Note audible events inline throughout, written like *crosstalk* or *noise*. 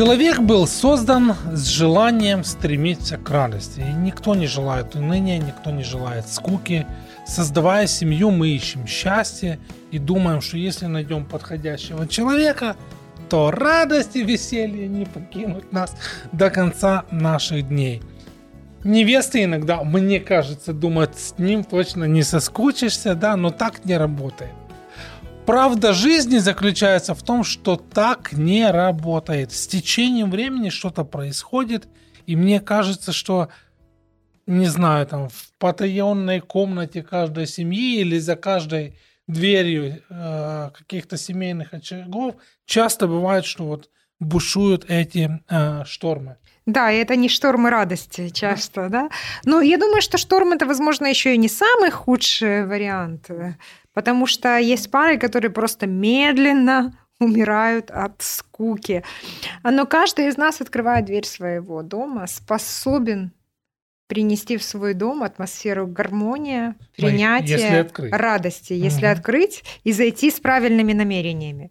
Человек был создан с желанием стремиться к радости. И никто не желает уныния, никто не желает скуки. Создавая семью, мы ищем счастье и думаем, что если найдем подходящего человека, то радость и веселье не покинут нас до конца наших дней. Невесты иногда, мне кажется, думают, с ним точно не соскучишься, да, но так не работает. Правда жизни заключается в том, что так не работает. С течением времени что-то происходит, и мне кажется, что, не знаю, там в потаенной комнате каждой семьи или за каждой дверью э, каких-то семейных очагов часто бывает, что вот бушуют эти э, штормы. Да, и это не штормы радости часто, да. Но я думаю, что шторм это, возможно, еще и не самый худший вариант. Потому что есть пары, которые просто медленно умирают от скуки. Но каждый из нас открывает дверь своего дома, способен принести в свой дом атмосферу гармонии, принятия, если радости, если угу. открыть и зайти с правильными намерениями.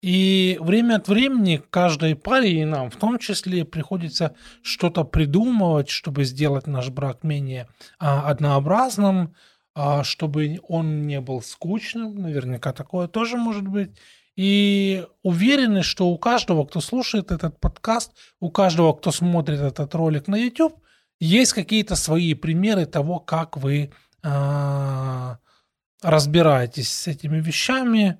И время от времени каждой паре и нам в том числе приходится что-то придумывать, чтобы сделать наш брак менее а, однообразным, а, чтобы он не был скучным, наверняка такое тоже может быть. И уверены, что у каждого, кто слушает этот подкаст, у каждого, кто смотрит этот ролик на YouTube, есть какие-то свои примеры того, как вы э, разбираетесь с этими вещами.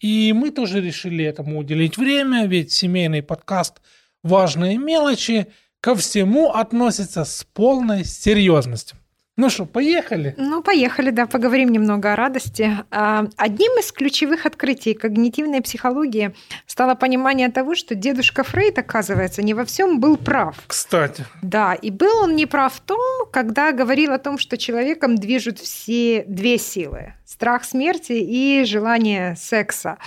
И мы тоже решили этому уделить время, ведь семейный подкаст «Важные мелочи» ко всему относится с полной серьезностью. Ну что, поехали? Ну, поехали, да, поговорим немного о радости. А, одним из ключевых открытий когнитивной психологии стало понимание того, что дедушка Фрейд, оказывается, не во всем был прав. Кстати. Да, и был он не прав в том, когда говорил о том, что человеком движут все две силы – страх смерти и желание секса.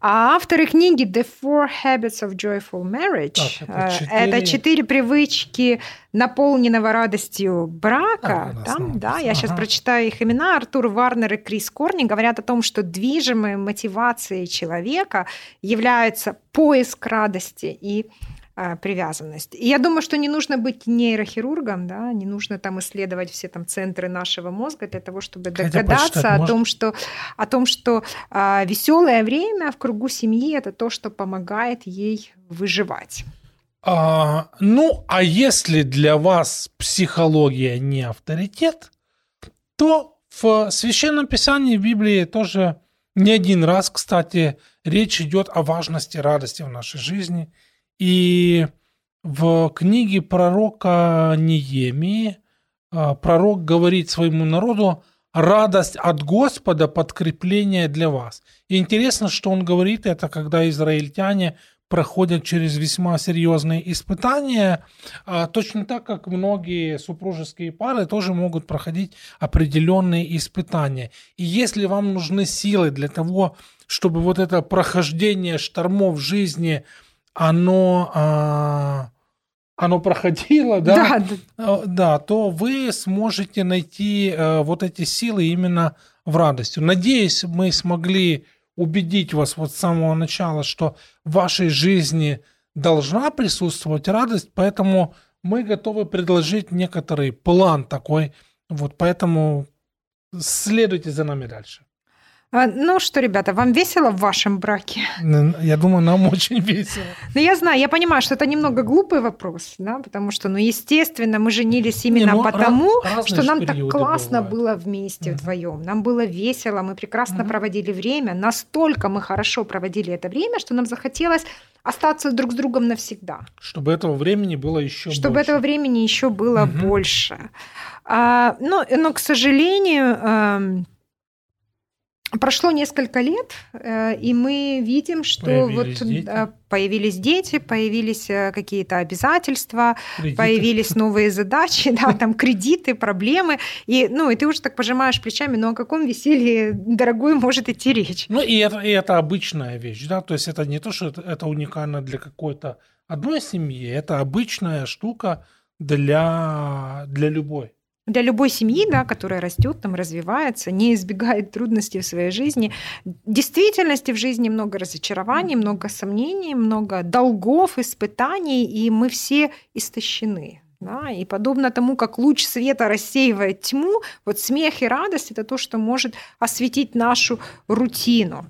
А авторы книги The Four Habits of Joyful Marriage так, это, четыре привычки наполненного радостью брака. А, там, да, я ага. сейчас прочитаю их имена. Артур Варнер и Крис Корни говорят о том, что движимой мотивацией человека является поиск радости и а, привязанность. И я думаю, что не нужно быть нейрохирургом, да, не нужно там исследовать все там центры нашего мозга для того, чтобы догадаться о том, что, о том, что а, веселое время в кругу семьи это то, что помогает ей выживать. А, ну, а если для вас психология не авторитет, то в Священном Писании в Библии тоже не один раз, кстати, речь идет о важности радости в нашей жизни – и в книге пророка Неемии а, пророк говорит своему народу радость от Господа, подкрепление для вас. И интересно, что он говорит это, когда израильтяне проходят через весьма серьезные испытания, а, точно так, как многие супружеские пары тоже могут проходить определенные испытания. И если вам нужны силы для того, чтобы вот это прохождение штормов жизни – оно, а, оно проходило, да, да, э, да, то вы сможете найти а, вот эти силы именно в радости. Надеюсь, мы смогли убедить вас вот с самого начала, что в вашей жизни должна присутствовать радость, поэтому мы готовы предложить некоторый план такой. Вот поэтому следуйте за нами дальше. А, ну что, ребята, вам весело в вашем браке? Я думаю, нам *laughs* очень весело. Ну, я знаю, я понимаю, что это немного глупый вопрос, да, потому что, ну, естественно, мы женились именно Не, ну, потому, раз, что нам так классно бывают. было вместе mm вдвоем. Нам было весело, мы прекрасно mm проводили время. Настолько мы хорошо проводили это время, что нам захотелось остаться друг с другом навсегда. Чтобы этого времени было еще Чтобы больше. этого времени еще было mm больше. А, но, но, к сожалению, эм, Прошло несколько лет, э, и мы видим, что появились вот дети. появились дети, появились э, какие-то обязательства, кредиты. появились новые *laughs* задачи, да, там кредиты, проблемы, и ну и ты уже так пожимаешь плечами, ну о каком веселье, дорогой, может идти речь? Ну и это, и это обычная вещь, да, то есть это не то, что это, это уникально для какой-то одной семьи, это обычная штука для для любой. Для любой семьи, да, которая растет, там, развивается, не избегает трудностей в своей жизни, действительности в жизни много разочарований, много сомнений, много долгов, испытаний, и мы все истощены. Да? И подобно тому, как луч света рассеивает тьму, вот смех и радость – это то, что может осветить нашу рутину.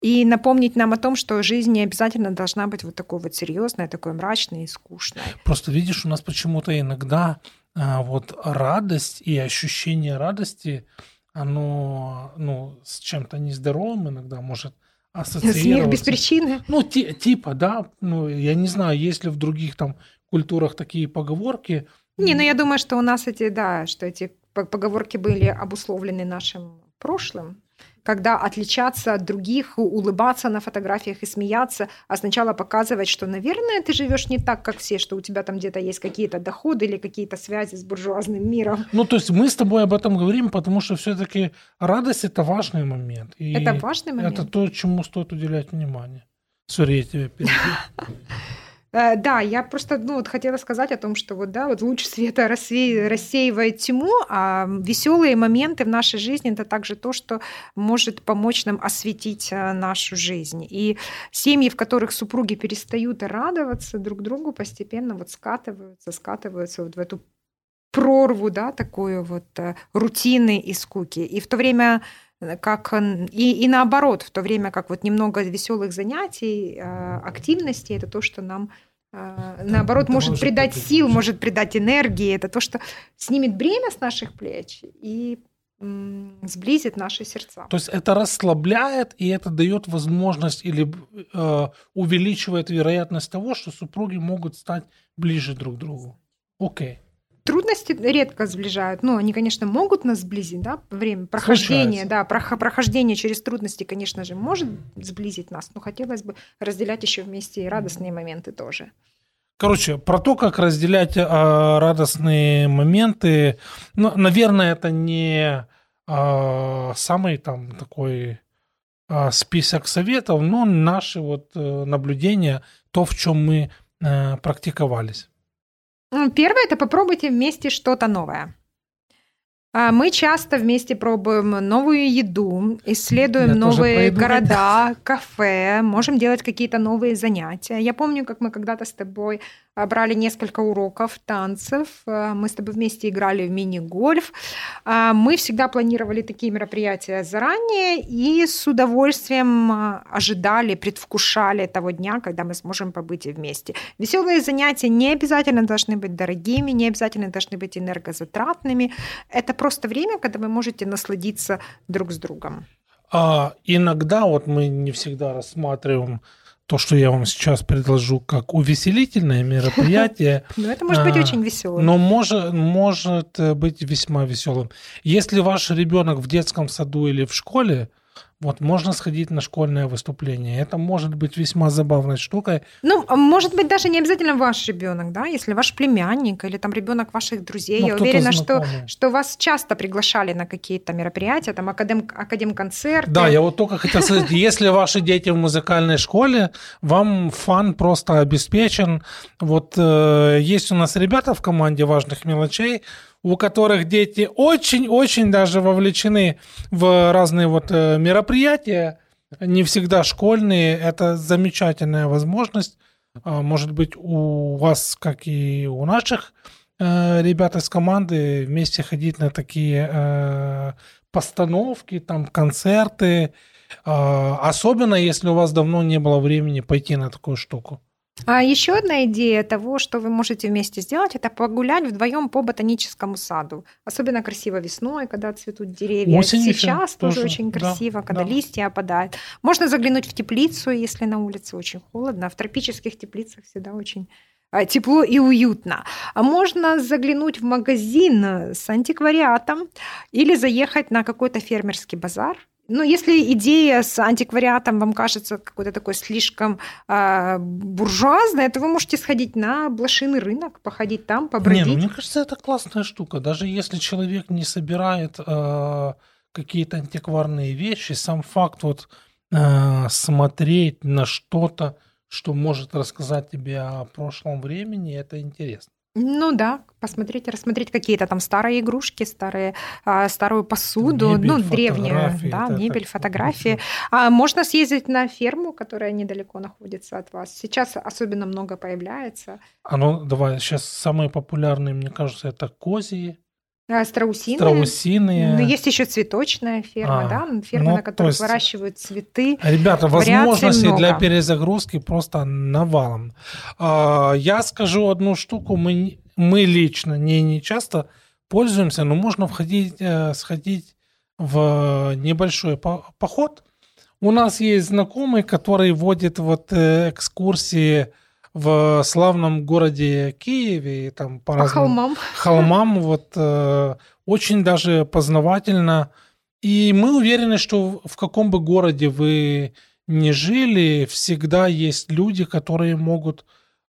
И напомнить нам о том, что жизнь не обязательно должна быть вот такой вот серьезной, такой мрачной и скучной. Просто видишь, у нас почему-то иногда вот радость и ощущение радости, оно ну, с чем-то нездоровым иногда может ассоциироваться. Смех без причины. Ну, ти, типа, да. Ну, я не знаю, есть ли в других там культурах такие поговорки. Не, ну я думаю, что у нас эти, да, что эти поговорки были обусловлены нашим прошлым, когда отличаться от других, улыбаться на фотографиях и смеяться означало показывать, что, наверное, ты живешь не так, как все, что у тебя там где-то есть какие-то доходы или какие-то связи с буржуазным миром. Ну, то есть мы с тобой об этом говорим, потому что все-таки радость это важный момент. И это важный момент. Это то, чему стоит уделять внимание. Сори, я тебя перебил. *laughs* Э, да, я просто ну, вот хотела сказать о том, что вот, да, вот луч света рассеивает, рассеивает тьму, а веселые моменты в нашей жизни это также то, что может помочь нам осветить э, нашу жизнь. И семьи, в которых супруги перестают радоваться друг другу, постепенно вот скатываются, скатываются вот в эту прорву, да, такую вот э, рутины и скуки. И в то время как и, и наоборот, в то время как вот немного веселых занятий, активности, это то, что нам наоборот это может придать сил, может придать энергии, это то, что снимет бремя с наших плеч и сблизит наши сердца. То есть это расслабляет и это дает возможность или э, увеличивает вероятность того, что супруги могут стать ближе друг к другу. Окей. Трудности редко сближают. Ну, они, конечно, могут нас сблизить, да, время прохождения, да, прохождение через трудности, конечно же, может сблизить нас, но хотелось бы разделять еще вместе и радостные моменты тоже. Короче, про то, как разделять а, радостные моменты, ну, наверное, это не а, самый там такой а, список советов, но наши вот а, наблюдения, то, в чем мы а, практиковались. Первое – это попробуйте вместе что-то новое. А, мы часто вместе пробуем новую еду, исследуем Я новые города, *laughs* кафе, можем делать какие-то новые занятия. Я помню, как мы когда-то с тобой брали несколько уроков танцев, а, мы с тобой вместе играли в мини-гольф. Мы всегда планировали такие мероприятия заранее и с удовольствием ожидали, предвкушали того дня, когда мы сможем побыть вместе. Веселые занятия не обязательно должны быть дорогими, не обязательно должны быть энергозатратными. Это просто время, когда вы можете насладиться друг с другом. А иногда вот мы не всегда рассматриваем то, что я вам сейчас предложу, как увеселительное мероприятие. *laughs* Ну, это может быть а, очень веселым. Но может, может быть весьма веселым. Если ваш ребенок в детском саду или в школе, вот можно сходить на школьное выступление. Это может быть весьма забавной штукой. Ну, а может быть, даже не обязательно ваш ребенок, да, если ваш племянник или там ребенок ваших друзей. Ну, Я уверена, что, что вас часто приглашали на какие-то мероприятия, там академ, академ-концерты. Да, я вот только хотел сказать, если ваши дети в музыкальной школе, вам фан просто обеспечен. Вот э, есть у нас ребята в команде важных мелочей, у которых дети очень-очень даже вовлечены в разные вот э, мероприятия, не всегда школьные. Это замечательная возможность. А, может быть, у вас, как и у наших э, ребят из команды, вместе ходить на такие э, постановки, там, концерты. А, особенно, если у вас давно не было времени пойти на такую штуку. А еще одна идея того, что вы можете вместе сделать, это погулять вдвоем по ботаническому саду. Особенно красиво весной, когда цветут деревья. Осенью Сейчас тоже, тоже очень красиво, да, когда да. листья опадают. Можно заглянуть в теплицу, если на улице очень холодно. В тропических теплицах всегда очень а, тепло и уютно. А можно заглянуть в магазин с антиквариатом или заехать на какой-то фермерский базар ну, если идея с антиквариатом вам кажется какой-то такой слишком э, буржуазной, то вы можете сходить на блошиный рынок, походить там, побродить. Не, ну, мне кажется, это классная штука. Даже если человек не собирает э, какие-то антикварные вещи, сам факт вот э, смотреть на что-то, что может рассказать тебе о прошлом времени, это интересно. Ну да, посмотреть, рассмотреть какие-то там старые игрушки, старые, а, старую посуду, Мебель, ну, древнюю, да, мебель, фотографии. А можно съездить на ферму, которая недалеко находится от вас. Сейчас особенно много появляется. А ну, давай, сейчас самые популярные, мне кажется, это козьи, Страусиные. страусиные. Ну, есть еще цветочная ферма, А, да, ферма, ну, на то которых есть- выращивают цветы. Ребята, возможностей для перезагрузки просто навалом. А, Я скажу одну штуку, мы, мы лично не, не часто пользуемся, но можно входить, э, сходить в небольшой по- поход. У нас есть знакомый, который водит вот э, экскурсии в славном городе Киеве, там по, По разным холмам. холмам, вот э, очень даже познавательно. И мы уверены, что в каком бы городе вы не жили, всегда есть люди, которые могут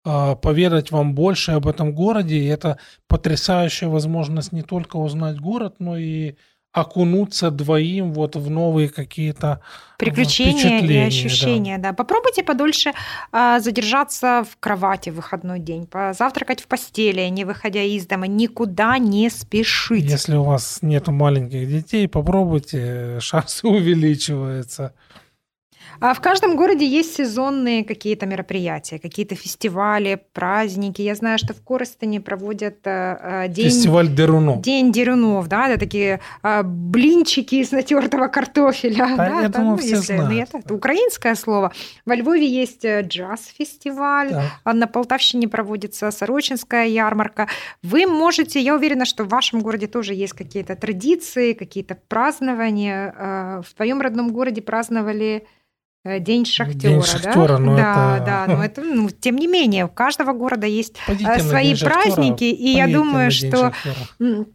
э, поведать вам больше об этом городе. И это потрясающая возможность не только узнать город, но и окунуться двоим вот в новые какие-то Приключения и впечатления, да. ощущения, да. Попробуйте подольше а, задержаться в кровати в выходной день, позавтракать в постели, не выходя из дома, никуда не спешить. Если у вас нет маленьких детей, попробуйте, шансы *laughs* увеличиваются. А в каждом городе есть сезонные какие-то мероприятия, какие-то фестивали, праздники. Я знаю, что в Коростене проводят а, а, день... Фестиваль Дерунов. День дерунов, да, это такие а, блинчики из натертого картофеля. Да, я там, думаю, все ну, знают. это, это украинское слово. Во Львове есть э, джаз-фестиваль, Да. на Полтавщине проводится Сорочинская ярмарка. Вы можете, я уверена, что в вашем городе тоже есть какие-то традиции, какие-то празднования. В твоем родном городе праздновали э, День шахтера, День шахтера, да? ну да, это- да, но *laughs* это, ну, тем не менее, у каждого города есть Пойдите а, на свои День Шахтера, праздники, и я думаю, что Шахтера.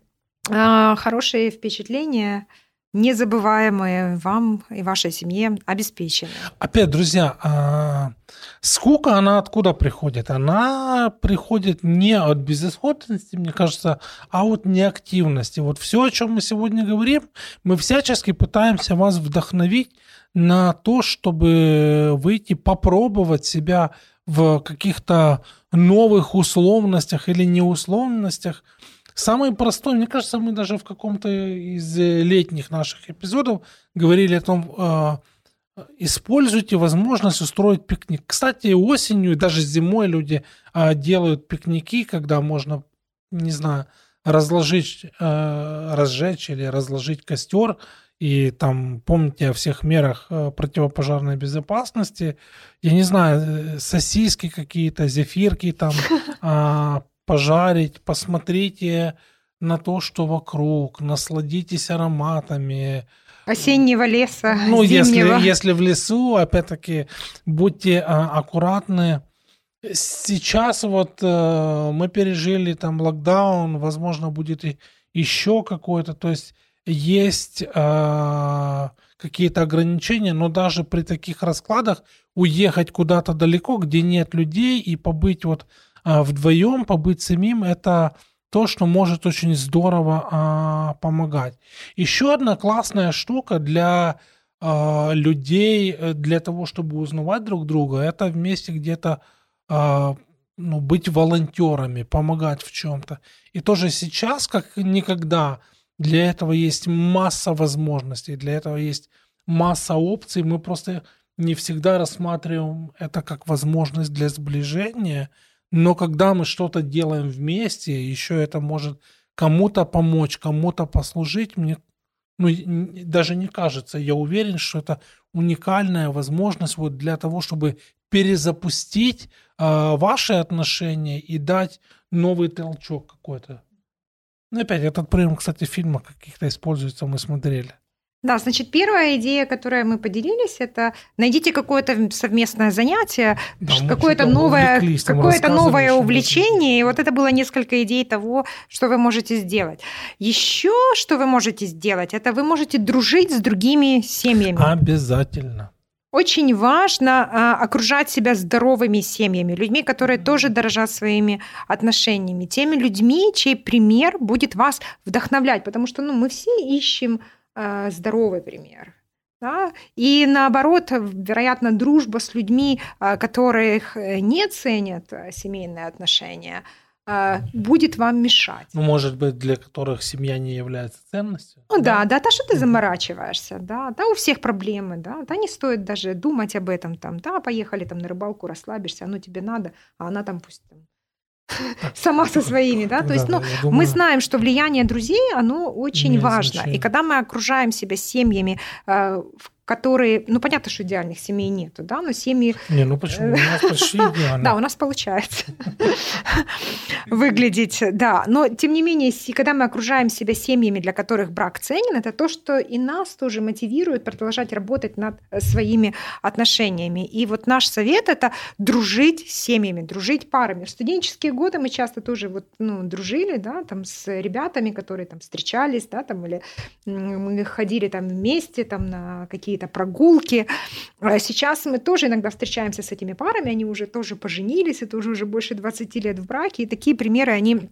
А, хорошие впечатления, незабываемые вам и вашей семье обеспечены. Опять, друзья, а, скука, она откуда приходит? Она приходит не от безысходности, мне кажется, а от неактивности. Вот все, о чем мы сегодня говорим, мы всячески пытаемся вас вдохновить на то, чтобы выйти, попробовать себя в каких-то новых условностях или неусловностях. Самый простой, мне кажется, мы даже в каком-то из э, летних наших эпизодов говорили о том, э, используйте возможность устроить пикник. Кстати, осенью и даже зимой люди э, делают пикники, когда можно, не знаю, разложить, э, разжечь или разложить костер. И там помните о всех мерах противопожарной безопасности. Я не знаю, э, сосиски какие-то, зефирки там *laughs* а, пожарить, посмотрите на то, что вокруг, насладитесь ароматами, Осеннего леса, ну, зимнего. если, если в лесу, опять-таки, будьте а, аккуратны. Сейчас вот э, мы пережили там локдаун, возможно, будет и еще какой-то, то есть есть а, какие-то ограничения, но даже при таких раскладах уехать куда-то далеко, где нет людей, и побыть вот вдвоем, побыть самим, это то, что может очень здорово а, помогать. Еще одна классная штука для а, людей, э, для того, чтобы узнавать друг друга, это вместе где-то а, ну, быть волонтерами, помогать в чем-то. И тоже сейчас, как никогда, для этого есть масса возможностей, для этого есть масса опций. Мы просто не всегда рассматриваем это как возможность для сближения, но когда мы что-то делаем вместе, еще это может кому-то помочь, кому-то послужить, мне ну, даже не кажется, я уверен, что это уникальная возможность вот для того, чтобы перезапустить а, ваши отношения и дать новый толчок какой-то. Ну, опять, этот прием, кстати, в фильмах каких-то используется, мы смотрели. Да, значит, первая идея, которой мы поделились, это найдите какое-то совместное занятие, Да, какое-то новое, какое-то новое увлечение. И вот это было несколько идей того, что вы можете сделать. Еще что вы можете сделать, это вы можете дружить с другими семьями. Обязательно. Очень важно а, окружать себя здоровыми семьями, людьми, которые тоже дорожат своими отношениями, теми людьми, чей пример будет вас вдохновлять, потому что ну, мы все ищем здоровый пример. Да? И наоборот, вероятно, дружба с людьми, а, которых э, не ценят а, семейные отношения, будет вам мешать. Ну, может быть, для которых семья не является ценностью? Ну да, да, да, что ты заморачиваешься, да, да, у всех проблемы, да, да, не стоит даже думать об этом, там, да, поехали там на рыбалку, расслабишься, оно тебе надо, а она там пусть там, *laughs* сама со своими, да, то есть, ну, мы знаем, что влияние друзей, оно очень важно, и когда мы окружаем себя семьями, э, в которые, ну понятно, что идеальных семей нету, да, но семьи... Не, ну почему? У нас почти *laughs* идеально. Да, у нас получается *laughs* выглядеть, да. Но тем не менее, когда мы окружаем себя семьями, для которых брак ценен, это то, что и нас тоже мотивирует продолжать работать над э, своими отношениями. И вот наш совет это дружить с семьями, дружить парами. В студенческие годы мы часто тоже вот, ну, дружили, да, там с ребятами, которые там встречались, да, там или мы ходили там вместе там на какие какие-то прогулки. А сейчас мы тоже иногда встречаемся с этими парами, они уже тоже поженились, это уже, уже больше 20 лет в браке, и такие примеры, они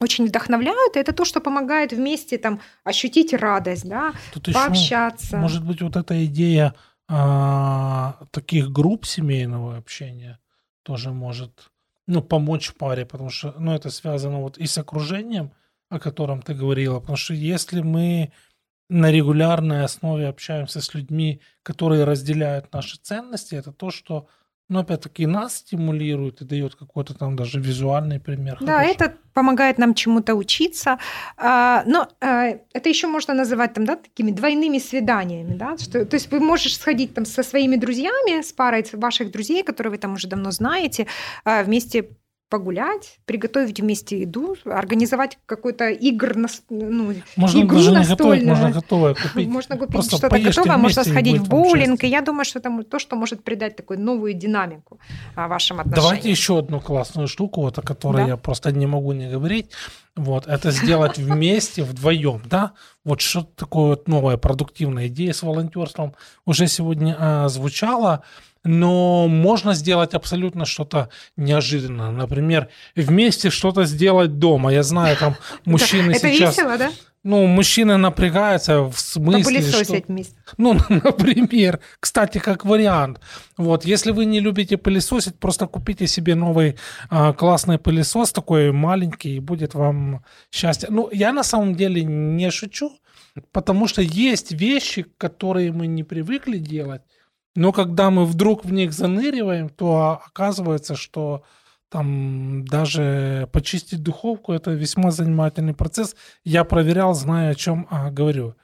очень вдохновляют, и это то, что помогает вместе там ощутить радость, да, Тут пообщаться. Еще, может быть, вот эта идея а, таких групп семейного общения тоже может ну, помочь паре, потому что ну, это связано вот и с окружением, о котором ты говорила, потому что если мы на регулярной основе общаемся с людьми, которые разделяют наши ценности, это то, что, ну, опять-таки, нас стимулирует и дает какой-то там даже визуальный пример. Да, хороший. это помогает нам чему-то учиться. А, но а, это еще можно называть там, да, такими двойными свиданиями. Да? Что, то есть вы можешь сходить там со своими друзьями, с парой ваших друзей, которые вы там уже давно знаете, а, вместе погулять, приготовить вместе еду, организовать какой-то игр, ну, можно игру даже настольную. Готовить, можно готовое *laughs* купить. Можно купить что-то готовое, можно сходить в боулинг. И я думаю, что это то, что может придать такую новую динамику а, вашим отношениям. Давайте еще одну классную штуку, вот, о которой да? я просто не могу не говорить. Вот, это сделать *laughs* вместе, вдвоем, да? Вот что такое вот новая продуктивная идея с волонтерством уже сегодня а, звучала но можно сделать абсолютно что-то неожиданное. Например, вместе что-то сделать дома. Я знаю, там *laughs* мужчины это сейчас... весело, да? Ну, мужчины напрягаются в смысле, Попылесосить что... вместе. Ну, *laughs* например, кстати, как вариант. Вот, если вы не любите пылесосить, просто купите себе новый а, классный пылесос, такой маленький, и будет вам счастье. Ну, я на самом деле не шучу, потому что есть вещи, которые мы не привыкли делать, но когда мы вдруг в них заныриваем, то оказывается, что там даже почистить духовку это весьма занимательный процесс. Я проверял, знаю, о чем а, говорю.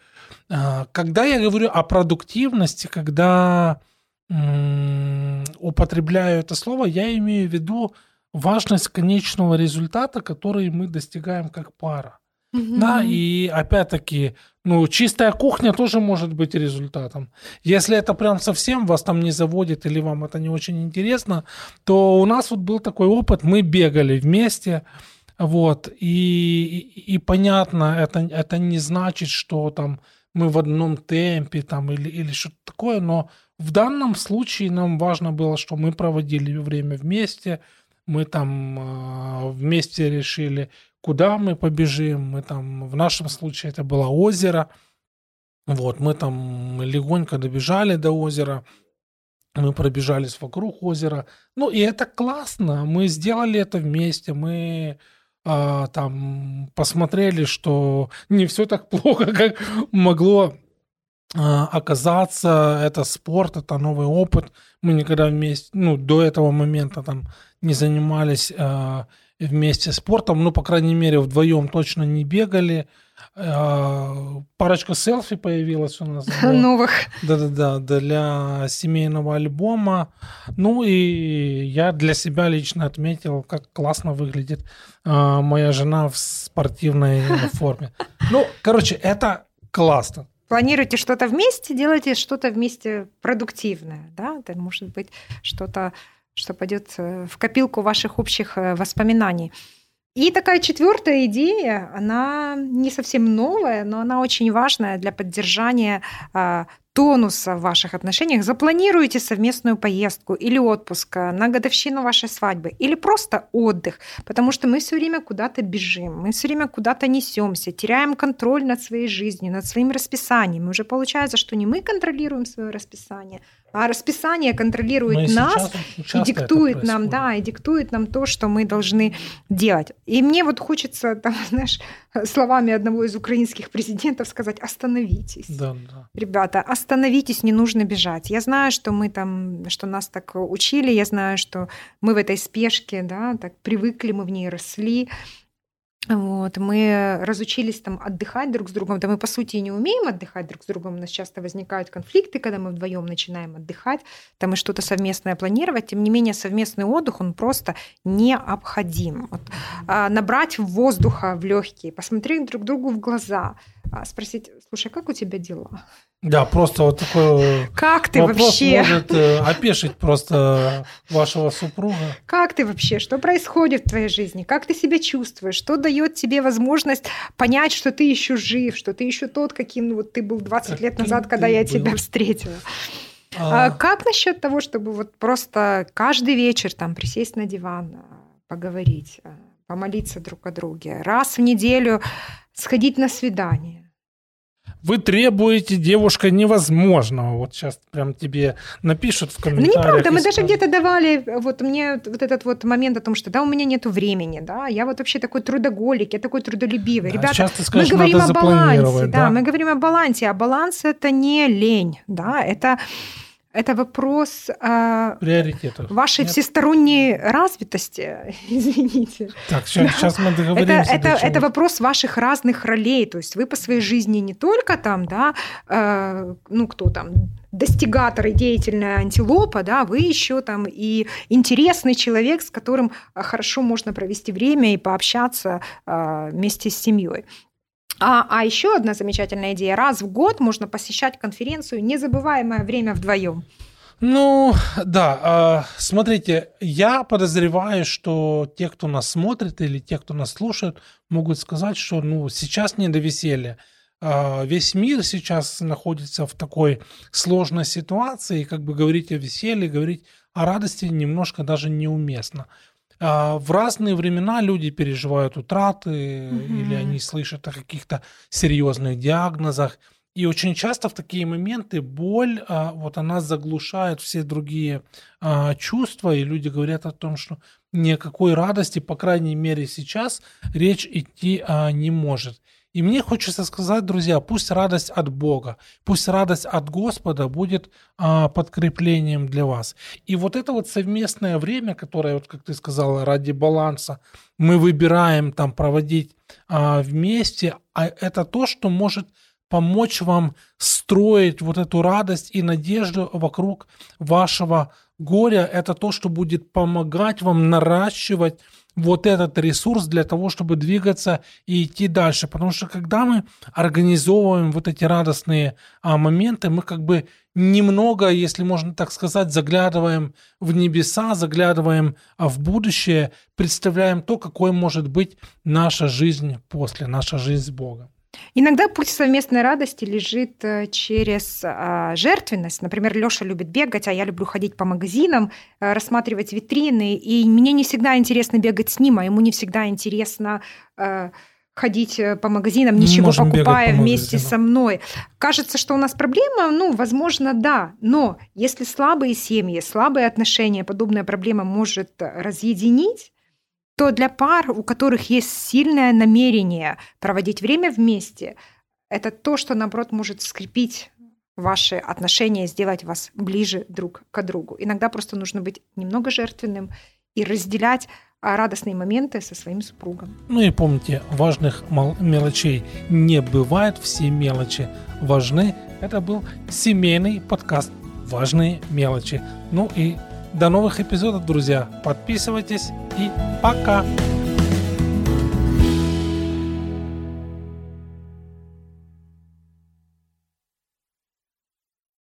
А, когда я говорю о продуктивности, когда м- употребляю это слово, я имею в виду важность конечного результата, который мы достигаем как пара. Угу. Да, и опять-таки, ну, чистая кухня тоже может быть результатом. Если это прям совсем вас там не заводит или вам это не очень интересно, то у нас вот был такой опыт, мы бегали вместе, вот, и, и, и понятно, это, это не значит, что там мы в одном темпе там или, или что-то такое, но в данном случае нам важно было, что мы проводили время вместе, мы там э, вместе решили, куда мы побежим. Мы там, в нашем случае это было озеро. Вот, мы там легонько добежали до озера, мы пробежались вокруг озера. Ну, и это классно. Мы сделали это вместе. Мы а, там посмотрели, что не все так плохо, *laughs* как могло а, оказаться. Это спорт, это новый опыт. Мы никогда вместе, ну, до этого момента там не занимались а, вместе спортом, ну, по крайней мере, вдвоем точно не бегали. А, парочка селфи появилась у нас. *laughs* Новых. Да-да-да, для семейного альбома. Ну и я для себя лично отметил, как классно выглядит а, моя жена в спортивной *laughs* форме. Ну, короче, это классно. Планируйте что-то вместе, делайте что-то вместе продуктивное, да, это может быть что-то что пойдет э, в копилку ваших общих э, воспоминаний. И такая четвертая идея, она не совсем новая, но она очень важная для поддержания а, тонуса в ваших отношениях, запланируйте совместную поездку или отпуск на годовщину вашей свадьбы, или просто отдых, потому что мы все время куда-то бежим, мы все время куда-то несемся, теряем контроль над своей жизнью, над своим расписанием. И уже получается, что не мы контролируем свое расписание, а расписание контролирует Но нас сейчас и диктует нам, да, и диктует нам то, что мы должны делать. И мне вот хочется, *laughs* там, знаешь, словами одного из украинских президентов сказать: остановитесь. Да, да. Ребята, остановитесь, не нужно бежать. Я знаю, что мы там, что нас так учили, я знаю, что мы в этой спешке, да, так привыкли, мы в ней росли. Вот, мы разучились там отдыхать друг с другом. Да мы, по сути, и не умеем отдыхать друг с другом. У нас часто возникают конфликты, когда мы вдвоем начинаем отдыхать, там и что-то совместное планировать. Тем не менее, совместный отдых, он просто необходим. Вот, а, набрать воздуха в легкие, посмотреть друг другу в глаза, а, спросить, слушай, как у тебя дела? Да, просто вот такой *laughs* Как ты вопрос вообще? может э, опешить просто вашего супруга. Как ты вообще? Что происходит в твоей жизни? Как ты себя чувствуешь? Что дает тебе возможность понять, что ты еще жив, что ты еще тот, каким вот ты был 20 лет Каким назад, когда я был. тебя встретила? А, А как насчет того, чтобы вот просто каждый вечер там присесть на диван, а, поговорить, а, помолиться друг о друге, раз в неделю сходить на свидание? Вы требуете, девушка, невозможного. Вот сейчас прям тебе напишут в Ну, комментариях. неправда, мы даже где-то давали вот мне вот этот вот момент о том, что да, у меня нету времени, да, я вот вообще такой трудоголик, я такой трудолюбивый. Да, Ребята, ты мы скажешь, говорим о балансе, да, да. мы говорим о балансе, а баланс это не лень, да, это это вопрос а, Приоритетов. вашей Нет? всесторонней развитости, *laughs* извините. Так, сейчас, мы Это, договоримся. это, чего. это вопрос ваших разных ролей. То есть вы по своей жизни не только там, да, э, ну кто там, достигатор и деятельная антилопа, да, вы еще там и интересный человек, с которым хорошо можно провести время и пообщаться а, вместе с семьей. А, а еще одна замечательная идея. Раз в год можно посещать конференцию «Незабываемое время вдвоем». Ну, да, а, смотрите, я подозреваю, что те, кто нас смотрит или те, кто нас слушает, могут сказать, что ну, сейчас не до веселья. А, Весь мир сейчас находится в такой сложной ситуации, и как бы говорить о веселье, говорить о радости немножко даже неуместно. А, В разные времена люди переживают утраты Мгм. или они слышат о каких-то серьезных диагнозах. И очень часто в такие моменты боль, а, вот она заглушает все другие а, чувства, и люди говорят о том, что ни о какой радости, по крайней мере сейчас, речь идти не может. И мне хочется сказать, друзья, пусть радость от Бога, пусть радость от Господа будет а, подкреплением для вас. И вот это вот совместное время, которое, вот как ты сказала, ради баланса мы выбираем там проводить а, вместе, а это то, что может помочь вам строить вот эту радость и надежду вокруг вашего горя. Это то, что будет помогать вам наращивать вот этот ресурс для того, чтобы двигаться и идти дальше. Потому что когда мы организовываем вот эти радостные а, моменты, мы как бы немного, если можно так сказать, заглядываем в небеса, заглядываем а, в будущее, представляем то, какой может быть наша жизнь после, наша жизнь с Богом. Иногда путь совместной радости лежит э, через а, жертвенность. Например, Лёша любит бегать, а я люблю ходить по магазинам, э, рассматривать витрины. И мне не всегда интересно бегать с ним, а ему не всегда интересно э, ходить по магазинам, ничего можем покупая по вместе со мной. Кажется, что у нас проблема, ну, возможно, да. Но если слабые семьи, слабые отношения, подобная проблема может разъединить, то для пар, у которых есть сильное намерение проводить время вместе, это то, что, наоборот, может скрепить ваши отношения, сделать вас ближе друг к другу. Иногда просто нужно быть немного жертвенным и разделять а, радостные моменты со своим супругом. Ну и помните, важных мелочей не бывает, все мелочи важны. Это был семейный подкаст «Важные мелочи». Ну и до новых эпизодов, друзья. Подписывайтесь и пока!